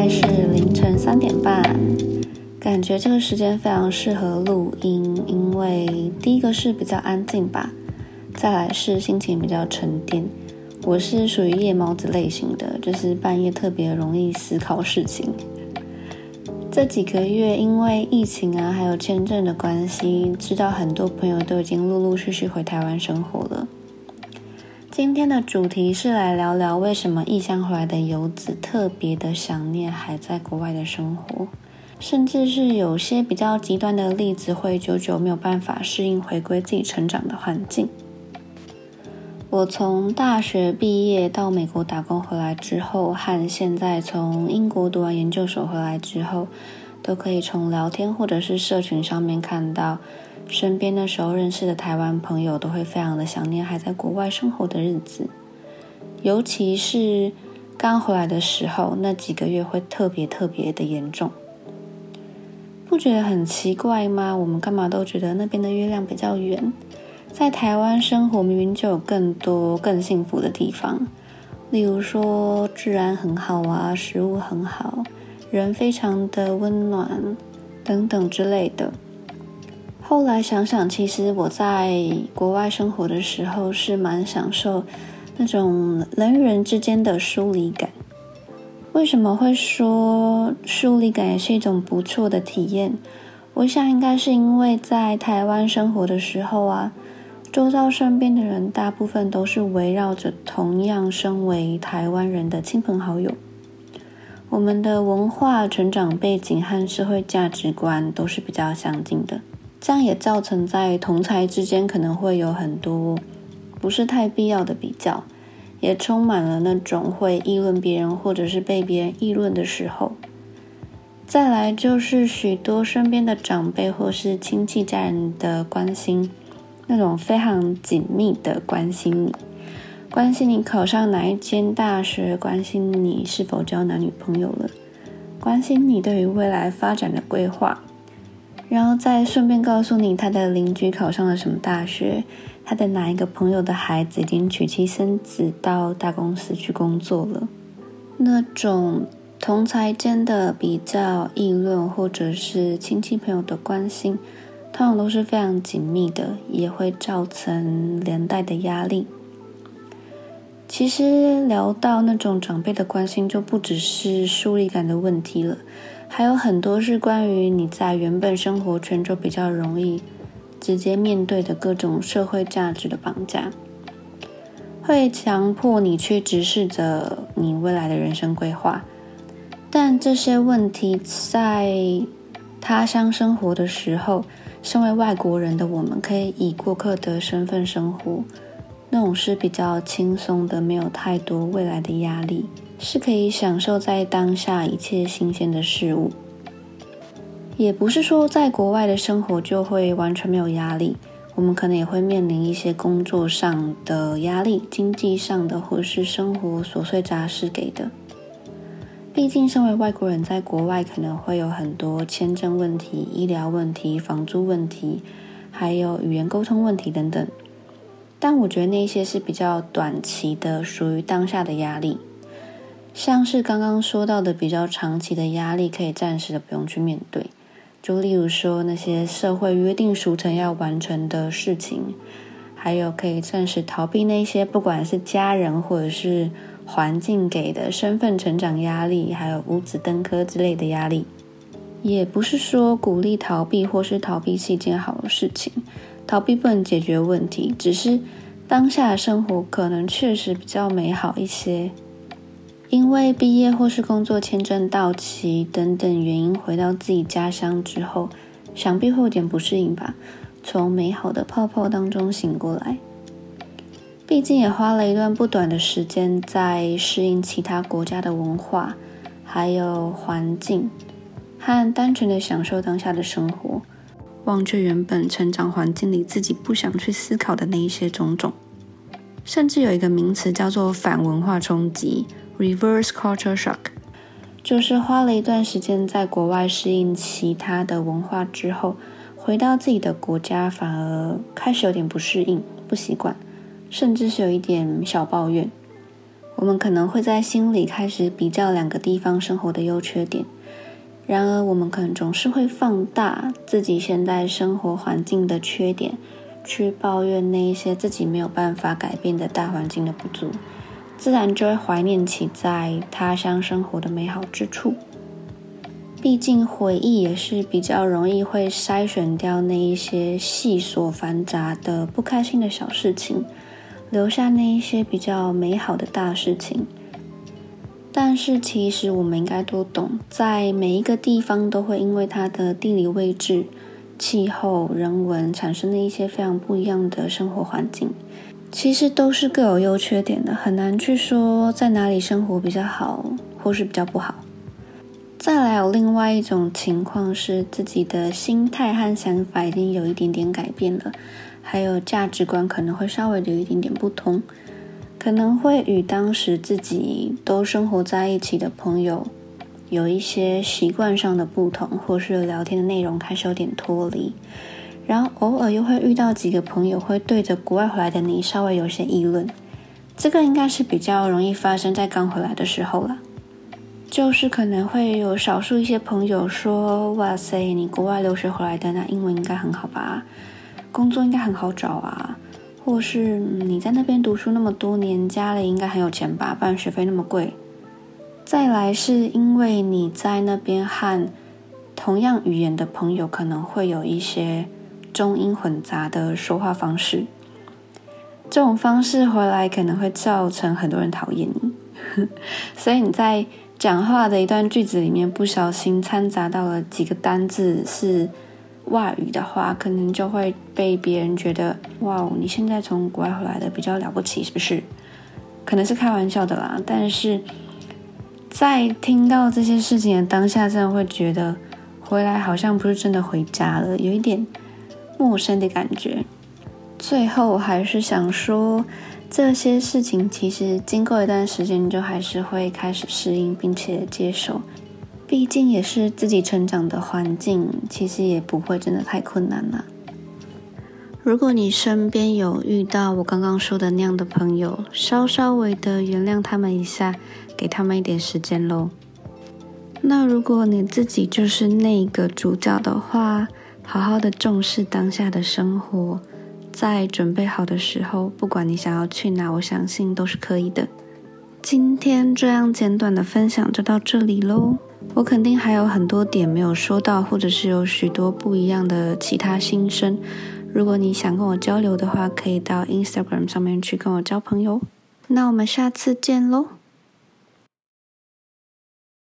在是凌晨三点半，感觉这个时间非常适合录音，因为第一个是比较安静吧，再来是心情比较沉淀。我是属于夜猫子类型的，就是半夜特别容易思考事情。这几个月因为疫情啊，还有签证的关系，知道很多朋友都已经陆陆续续回台湾生活了。今天的主题是来聊聊为什么异乡回来的游子特别的想念还在国外的生活，甚至是有些比较极端的例子会久久没有办法适应回归自己成长的环境。我从大学毕业到美国打工回来之后，和现在从英国读完研究所回来之后，都可以从聊天或者是社群上面看到。身边那时候认识的台湾朋友都会非常的想念还在国外生活的日子，尤其是刚回来的时候，那几个月会特别特别的严重。不觉得很奇怪吗？我们干嘛都觉得那边的月亮比较圆？在台湾生活明明就有更多更幸福的地方，例如说治安很好啊，食物很好，人非常的温暖等等之类的。后来想想，其实我在国外生活的时候是蛮享受那种人与人之间的疏离感。为什么会说疏离感也是一种不错的体验？我想应该是因为在台湾生活的时候啊，周遭身边的人大部分都是围绕着同样身为台湾人的亲朋好友，我们的文化、成长背景和社会价值观都是比较相近的。这样也造成在同才之间可能会有很多不是太必要的比较，也充满了那种会议论别人或者是被别人议论的时候。再来就是许多身边的长辈或是亲戚家人的关心，那种非常紧密的关心你，关心你考上哪一间大学，关心你是否交男女朋友了，关心你对于未来发展的规划。然后再顺便告诉你，他的邻居考上了什么大学，他的哪一个朋友的孩子已经娶妻生子，到大公司去工作了。那种同才间的比较议论，或者是亲戚朋友的关心，通常都是非常紧密的，也会造成连带的压力。其实聊到那种长辈的关心，就不只是疏离感的问题了。还有很多是关于你在原本生活圈就比较容易直接面对的各种社会价值的绑架，会强迫你去直视着你未来的人生规划。但这些问题在他乡生活的时候，身为外国人的我们可以以过客的身份生活，那种是比较轻松的，没有太多未来的压力。是可以享受在当下一切新鲜的事物，也不是说在国外的生活就会完全没有压力。我们可能也会面临一些工作上的压力、经济上的，或是生活琐碎杂事给的。毕竟，身为外国人，在国外可能会有很多签证问题、医疗问题、房租问题，还有语言沟通问题等等。但我觉得那些是比较短期的，属于当下的压力。像是刚刚说到的比较长期的压力，可以暂时的不用去面对。就例如说那些社会约定俗成要完成的事情，还有可以暂时逃避那些不管是家人或者是环境给的身份成长压力，还有五子登科之类的压力。也不是说鼓励逃避或是逃避是一件好的事情，逃避不能解决问题，只是当下的生活可能确实比较美好一些。因为毕业或是工作签证到期等等原因，回到自己家乡之后，想必会有点不适应吧。从美好的泡泡当中醒过来，毕竟也花了一段不短的时间在适应其他国家的文化，还有环境，和单纯的享受当下的生活，忘却原本成长环境里自己不想去思考的那一些种种。甚至有一个名词叫做反文化冲击。Reverse culture shock，就是花了一段时间在国外适应其他的文化之后，回到自己的国家，反而开始有点不适应、不习惯，甚至是有一点小抱怨。我们可能会在心里开始比较两个地方生活的优缺点。然而，我们可能总是会放大自己现在生活环境的缺点，去抱怨那一些自己没有办法改变的大环境的不足，自然就会怀念起在他乡生活的美好之处。毕竟，回忆也是比较容易会筛选掉那一些细琐繁杂的不开心的小事情，留下那一些比较美好的大事情。但是，其实我们应该都懂，在每一个地方都会因为它的地理位置、气候、人文产生的一些非常不一样的生活环境，其实都是各有优缺点的，很难去说在哪里生活比较好，或是比较不好。再来有另外一种情况是，自己的心态和想法已经有一点点改变了，还有价值观可能会稍微的有一点点不同。可能会与当时自己都生活在一起的朋友有一些习惯上的不同，或是聊天的内容开始有点脱离，然后偶尔又会遇到几个朋友会对着国外回来的你稍微有些议论，这个应该是比较容易发生在刚回来的时候了，就是可能会有少数一些朋友说：“哇塞，你国外留学回来的，那英文应该很好吧？工作应该很好找啊。”或是你在那边读书那么多年，家里应该很有钱吧？不然学费那么贵。再来是因为你在那边和同样语言的朋友可能会有一些中英混杂的说话方式，这种方式回来可能会造成很多人讨厌你，所以你在讲话的一段句子里面不小心掺杂到了几个单字是。外语的话，可能就会被别人觉得哇哦，你现在从国外回来的比较了不起，是不是？可能是开玩笑的啦。但是在听到这些事情的当下，真的会觉得回来好像不是真的回家了，有一点陌生的感觉。最后还是想说，这些事情其实经过一段时间，就还是会开始适应并且接受。毕竟也是自己成长的环境，其实也不会真的太困难了。如果你身边有遇到我刚刚说的那样的朋友，稍稍微的原谅他们一下，给他们一点时间喽。那如果你自己就是那个主角的话，好好的重视当下的生活，在准备好的时候，不管你想要去哪，我相信都是可以的。今天这样简短的分享就到这里喽。我肯定还有很多点没有说到，或者是有许多不一样的其他心声。如果你想跟我交流的话，可以到 Instagram 上面去跟我交朋友。那我们下次见喽。